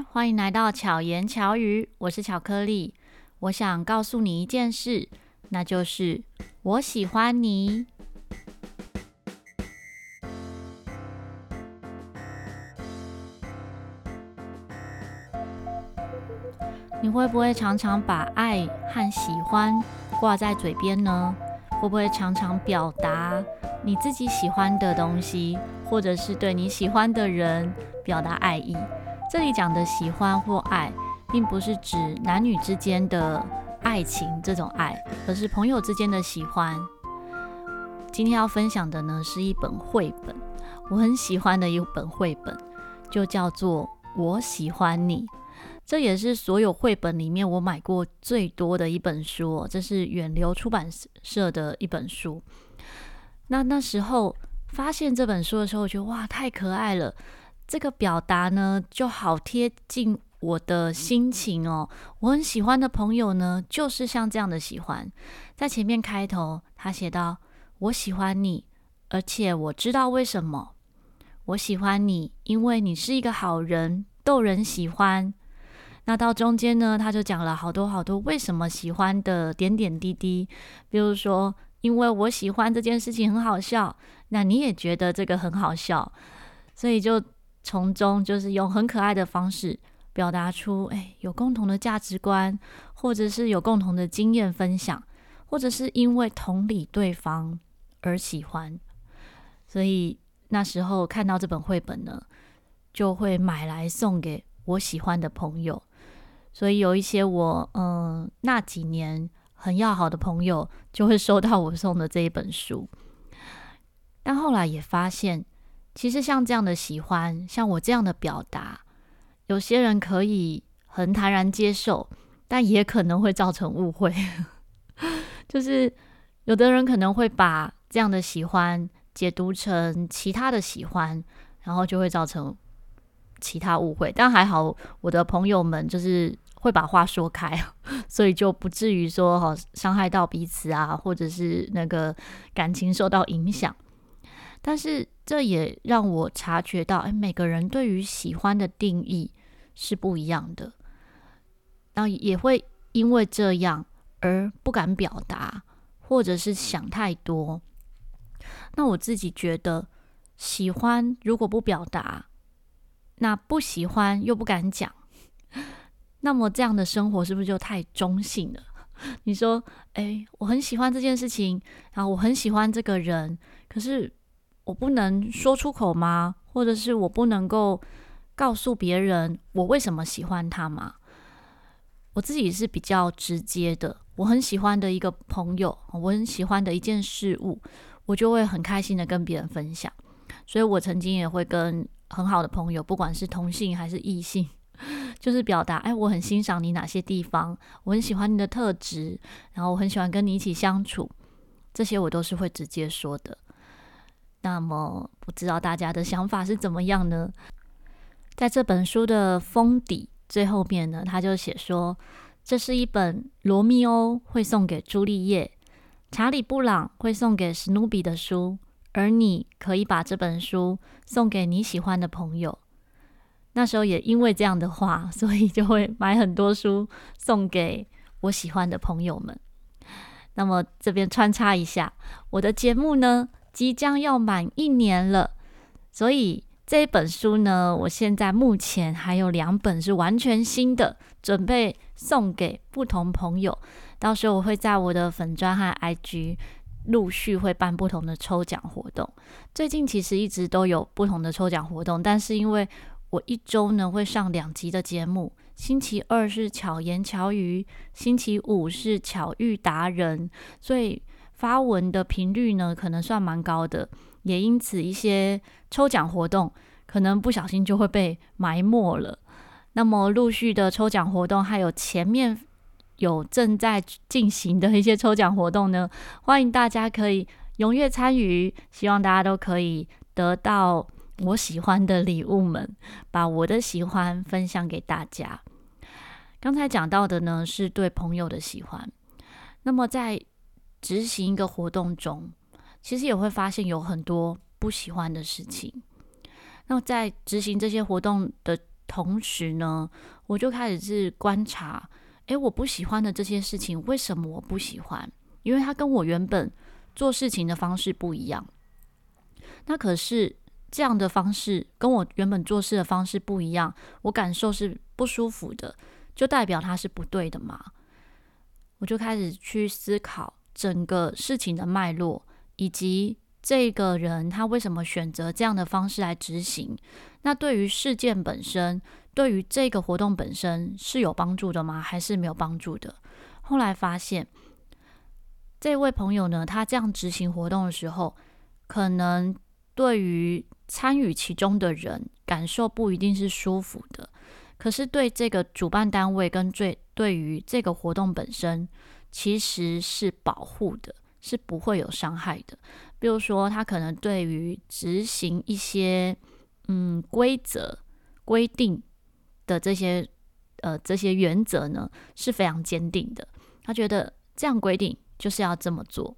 欢迎来到巧言巧语，我是巧克力。我想告诉你一件事，那就是我喜欢你。你会不会常常把爱和喜欢挂在嘴边呢？会不会常常表达你自己喜欢的东西，或者是对你喜欢的人表达爱意？这里讲的喜欢或爱，并不是指男女之间的爱情这种爱，而是朋友之间的喜欢。今天要分享的呢，是一本绘本，我很喜欢的一本绘本，就叫做《我喜欢你》。这也是所有绘本里面我买过最多的一本书，这是远流出版社的一本书。那那时候发现这本书的时候，我觉得哇，太可爱了。这个表达呢，就好贴近我的心情哦。我很喜欢的朋友呢，就是像这样的喜欢。在前面开头，他写道：“我喜欢你，而且我知道为什么。我喜欢你，因为你是一个好人，逗人喜欢。”那到中间呢，他就讲了好多好多为什么喜欢的点点滴滴，比如说，因为我喜欢这件事情很好笑，那你也觉得这个很好笑，所以就从中就是用很可爱的方式表达出，哎，有共同的价值观，或者是有共同的经验分享，或者是因为同理对方而喜欢，所以那时候看到这本绘本呢，就会买来送给我喜欢的朋友。所以有一些我嗯那几年很要好的朋友就会收到我送的这一本书，但后来也发现，其实像这样的喜欢，像我这样的表达，有些人可以很坦然接受，但也可能会造成误会。就是有的人可能会把这样的喜欢解读成其他的喜欢，然后就会造成其他误会。但还好，我的朋友们就是。会把话说开，所以就不至于说哈伤害到彼此啊，或者是那个感情受到影响。但是这也让我察觉到，哎，每个人对于喜欢的定义是不一样的，然后也会因为这样而不敢表达，或者是想太多。那我自己觉得，喜欢如果不表达，那不喜欢又不敢讲。那么这样的生活是不是就太中性了？你说，诶，我很喜欢这件事情，然后我很喜欢这个人，可是我不能说出口吗？或者是我不能够告诉别人我为什么喜欢他吗？我自己是比较直接的，我很喜欢的一个朋友，我很喜欢的一件事物，我就会很开心的跟别人分享。所以我曾经也会跟很好的朋友，不管是同性还是异性。就是表达，哎，我很欣赏你哪些地方，我很喜欢你的特质，然后我很喜欢跟你一起相处，这些我都是会直接说的。那么，不知道大家的想法是怎么样呢？在这本书的封底最后面呢，他就写说，这是一本罗密欧会送给朱丽叶，查理布朗会送给史努比的书，而你可以把这本书送给你喜欢的朋友。那时候也因为这样的话，所以就会买很多书送给我喜欢的朋友们。那么这边穿插一下，我的节目呢，即将要满一年了，所以这本书呢，我现在目前还有两本是完全新的，准备送给不同朋友。到时候我会在我的粉专和 IG 陆续会办不同的抽奖活动。最近其实一直都有不同的抽奖活动，但是因为我一周呢会上两集的节目，星期二是巧言巧语，星期五是巧遇达人，所以发文的频率呢可能算蛮高的，也因此一些抽奖活动可能不小心就会被埋没了。那么陆续的抽奖活动，还有前面有正在进行的一些抽奖活动呢，欢迎大家可以踊跃参与，希望大家都可以得到。我喜欢的礼物们，把我的喜欢分享给大家。刚才讲到的呢，是对朋友的喜欢。那么在执行一个活动中，其实也会发现有很多不喜欢的事情。那在执行这些活动的同时呢，我就开始是观察，诶，我不喜欢的这些事情，为什么我不喜欢？因为它跟我原本做事情的方式不一样。那可是这样的方式跟我原本做事的方式不一样，我感受是不舒服的，就代表它是不对的嘛？我就开始去思考整个事情的脉络，以及这个人他为什么选择这样的方式来执行。那对于事件本身，对于这个活动本身是有帮助的吗？还是没有帮助的？后来发现，这位朋友呢，他这样执行活动的时候，可能对于参与其中的人感受不一定是舒服的。可是对这个主办单位跟最对于这个活动本身，其实是保护的，是不会有伤害的。比如说，他可能对于执行一些嗯规则规定的这些呃这些原则呢，是非常坚定的。他觉得这样规定就是要这么做。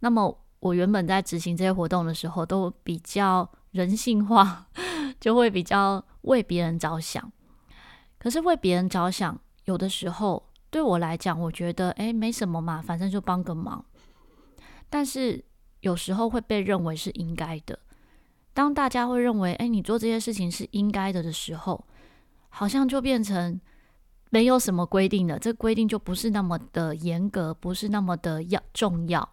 那么我原本在执行这些活动的时候，都比较人性化，就会比较为别人着想。可是为别人着想，有的时候对我来讲，我觉得诶，没什么嘛，反正就帮个忙。但是有时候会被认为是应该的。当大家会认为诶，你做这些事情是应该的的时候，好像就变成没有什么规定的，这规定就不是那么的严格，不是那么的要重要。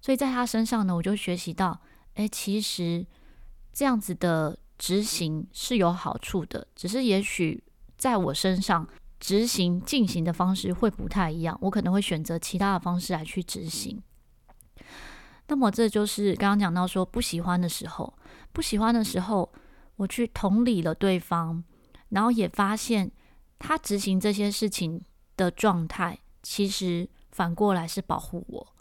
所以在他身上呢，我就学习到，诶，其实这样子的执行是有好处的，只是也许。在我身上执行进行的方式会不太一样，我可能会选择其他的方式来去执行。那么这就是刚刚讲到说不喜欢的时候，不喜欢的时候，我去同理了对方，然后也发现他执行这些事情的状态，其实反过来是保护我，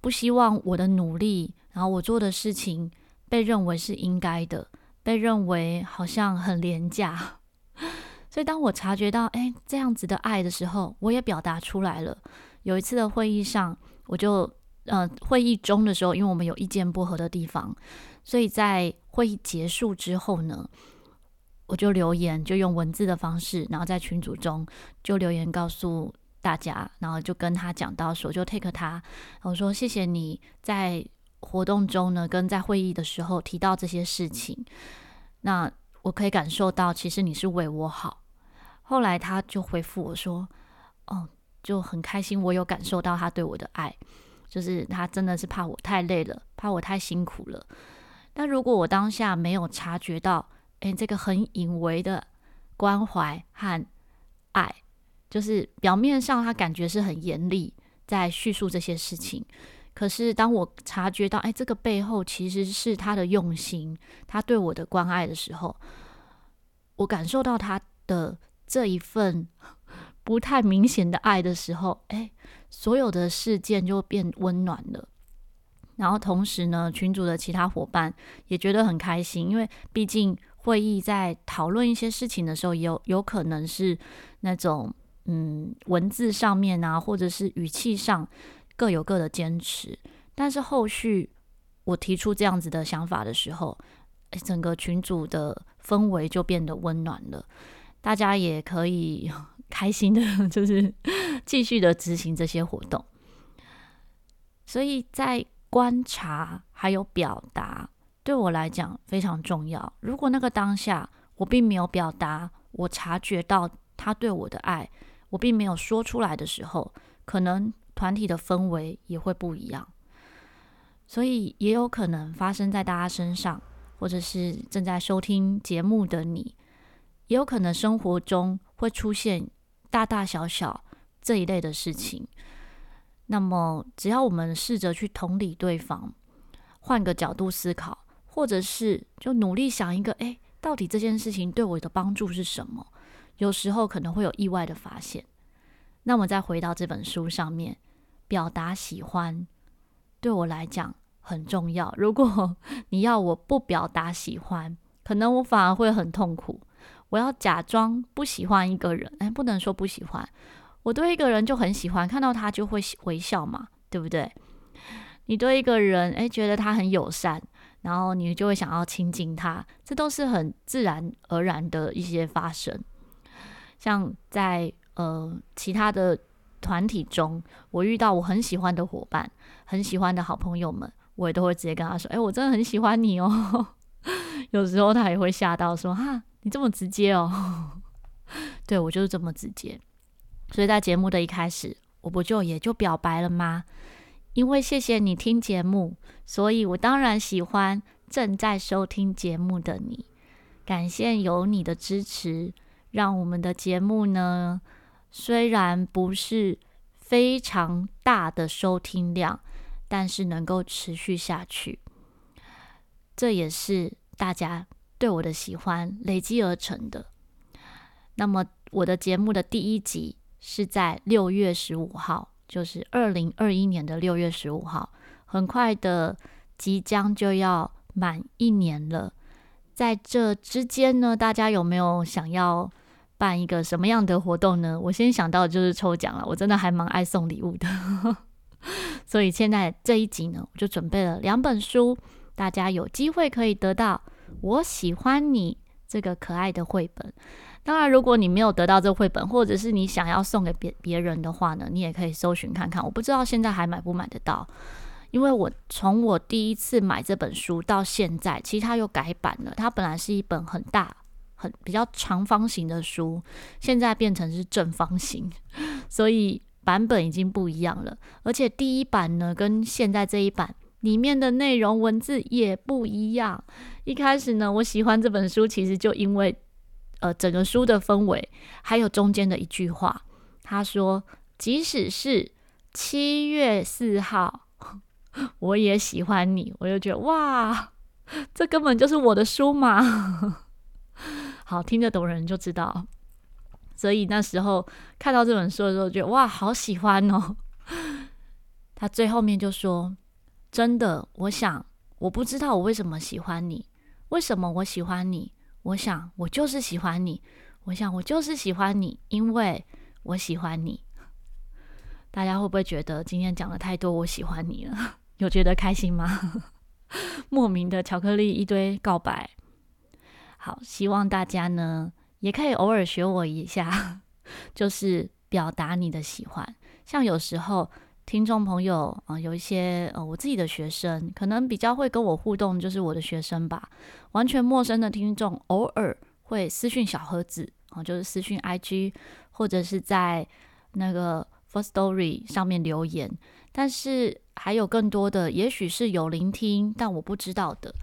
不希望我的努力，然后我做的事情被认为是应该的，被认为好像很廉价。所以，当我察觉到，哎，这样子的爱的时候，我也表达出来了。有一次的会议上，我就，呃，会议中的时候，因为我们有意见不合的地方，所以在会议结束之后呢，我就留言，就用文字的方式，然后在群组中就留言告诉大家，然后就跟他讲到说，就 take 他，我说谢谢你在活动中呢，跟在会议的时候提到这些事情，那我可以感受到，其实你是为我好。后来他就回复我说：“哦，就很开心，我有感受到他对我的爱，就是他真的是怕我太累了，怕我太辛苦了。但如果我当下没有察觉到，诶，这个很隐微的关怀和爱，就是表面上他感觉是很严厉在叙述这些事情，可是当我察觉到，诶，这个背后其实是他的用心，他对我的关爱的时候，我感受到他的。”这一份 不太明显的爱的时候，哎，所有的事件就变温暖了。然后同时呢，群组的其他伙伴也觉得很开心，因为毕竟会议在讨论一些事情的时候，有有可能是那种嗯文字上面啊，或者是语气上各有各的坚持。但是后续我提出这样子的想法的时候，整个群组的氛围就变得温暖了。大家也可以 开心的，就是 继续的执行这些活动。所以在观察还有表达，对我来讲非常重要。如果那个当下我并没有表达，我察觉到他对我的爱，我并没有说出来的时候，可能团体的氛围也会不一样。所以也有可能发生在大家身上，或者是正在收听节目的你。也有可能生活中会出现大大小小这一类的事情，那么只要我们试着去同理对方，换个角度思考，或者是就努力想一个，诶，到底这件事情对我的帮助是什么？有时候可能会有意外的发现。那么再回到这本书上面，表达喜欢对我来讲很重要。如果 你要我不表达喜欢，可能我反而会很痛苦。我要假装不喜欢一个人，哎，不能说不喜欢，我对一个人就很喜欢，看到他就会微笑嘛，对不对？你对一个人，哎，觉得他很友善，然后你就会想要亲近他，这都是很自然而然的一些发生。像在呃其他的团体中，我遇到我很喜欢的伙伴、很喜欢的好朋友们，我也都会直接跟他说：“哎，我真的很喜欢你哦。”有时候他也会吓到说：“哈，你这么直接哦。”对，我就是这么直接。所以在节目的一开始，我不就也就表白了吗？因为谢谢你听节目，所以我当然喜欢正在收听节目的你。感谢有你的支持，让我们的节目呢，虽然不是非常大的收听量，但是能够持续下去。这也是大家对我的喜欢累积而成的。那么，我的节目的第一集是在六月十五号。就是二零二一年的六月十五号，很快的即将就要满一年了。在这之间呢，大家有没有想要办一个什么样的活动呢？我先想到就是抽奖了。我真的还蛮爱送礼物的，所以现在这一集呢，我就准备了两本书，大家有机会可以得到。我喜欢你这个可爱的绘本。当然，如果你没有得到这绘本，或者是你想要送给别别人的话呢，你也可以搜寻看看。我不知道现在还买不买得到，因为我从我第一次买这本书到现在，其实它又改版了。它本来是一本很大、很比较长方形的书，现在变成是正方形，所以版本已经不一样了。而且第一版呢，跟现在这一版里面的内容文字也不一样。一开始呢，我喜欢这本书，其实就因为。呃，整个书的氛围，还有中间的一句话，他说：“即使是七月四号，我也喜欢你。”我就觉得哇，这根本就是我的书嘛！好，听得懂人就知道。所以那时候看到这本书的时候，觉得哇，好喜欢哦。他最后面就说：“真的，我想，我不知道我为什么喜欢你，为什么我喜欢你。”我想，我就是喜欢你。我想，我就是喜欢你，因为我喜欢你。大家会不会觉得今天讲了太多我喜欢你了？有觉得开心吗？莫名的巧克力一堆告白。好，希望大家呢也可以偶尔学我一下，就是表达你的喜欢。像有时候。听众朋友啊、有一些呃，我自己的学生可能比较会跟我互动，就是我的学生吧。完全陌生的听众，偶尔会私讯小盒子啊、就是私讯 IG 或者是在那个 Firstory 上面留言。但是还有更多的，也许是有聆听，但我不知道的。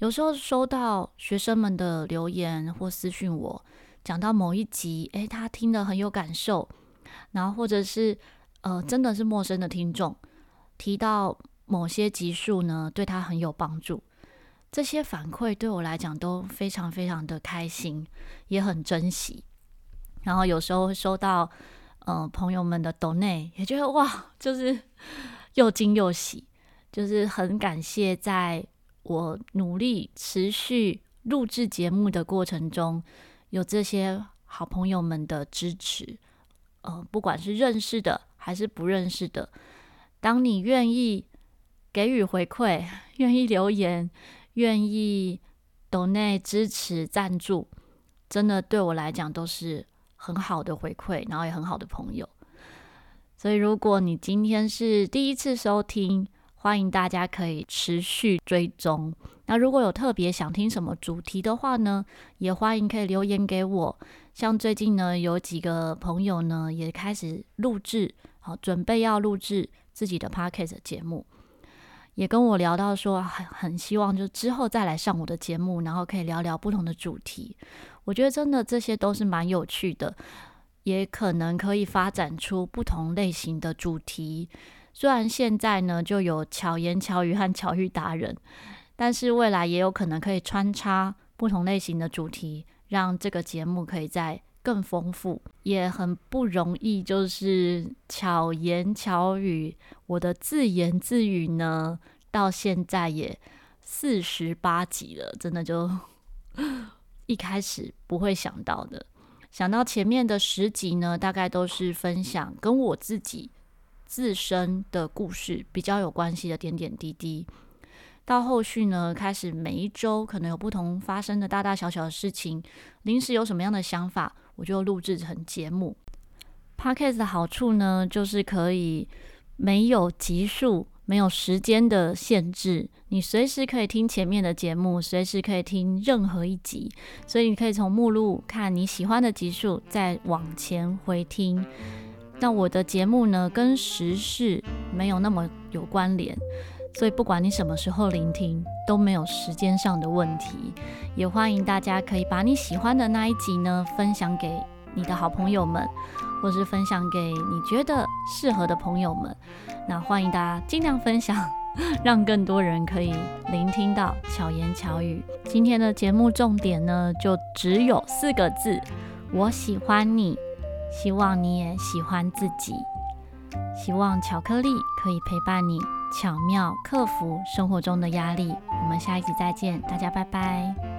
有时候收到学生们的留言或私讯我，讲到某一集，诶，他听得很有感受，然后或者是。呃，真的是陌生的听众提到某些集数呢，对他很有帮助。这些反馈对我来讲都非常非常的开心，也很珍惜。然后有时候会收到呃朋友们的 donate，也觉得哇，就是 又惊又喜，就是很感谢在我努力持续录制节目的过程中，有这些好朋友们的支持。呃，不管是认识的。还是不认识的，当你愿意给予回馈，愿意留言，愿意 donate 支持赞助，真的对我来讲都是很好的回馈，然后也很好的朋友。所以，如果你今天是第一次收听，欢迎大家可以持续追踪。那如果有特别想听什么主题的话呢，也欢迎可以留言给我。像最近呢，有几个朋友呢也开始录制。好，准备要录制自己的 podcast 节目，也跟我聊到说很很希望就之后再来上我的节目，然后可以聊聊不同的主题。我觉得真的这些都是蛮有趣的，也可能可以发展出不同类型的主题。虽然现在呢就有巧言巧语和巧遇达人，但是未来也有可能可以穿插不同类型的主题，让这个节目可以在。更丰富，也很不容易，就是巧言巧语。我的自言自语呢，到现在也四十八集了，真的就 一开始不会想到的。想到前面的十集呢，大概都是分享跟我自己自身的故事比较有关系的点点滴滴。到后续呢，开始每一周可能有不同发生的大大小小的事情，临时有什么样的想法，我就录制成节目。Podcast 的好处呢，就是可以没有集数。没有时间的限制，你随时可以听前面的节目，随时可以听任何一集，所以你可以从目录看你喜欢的集数，再往前回听。那我的节目呢，跟时事没有那么有关联，所以不管你什么时候聆听，都没有时间上的问题。也欢迎大家可以把你喜欢的那一集呢，分享给你的好朋友们。或是分享给你觉得适合的朋友们，那欢迎大家尽量分享，让更多人可以聆听到巧言巧语。今天的节目重点呢，就只有四个字：我喜欢你，希望你也喜欢自己。希望巧克力可以陪伴你，巧妙克服生活中的压力。我们下一集再见，大家拜拜。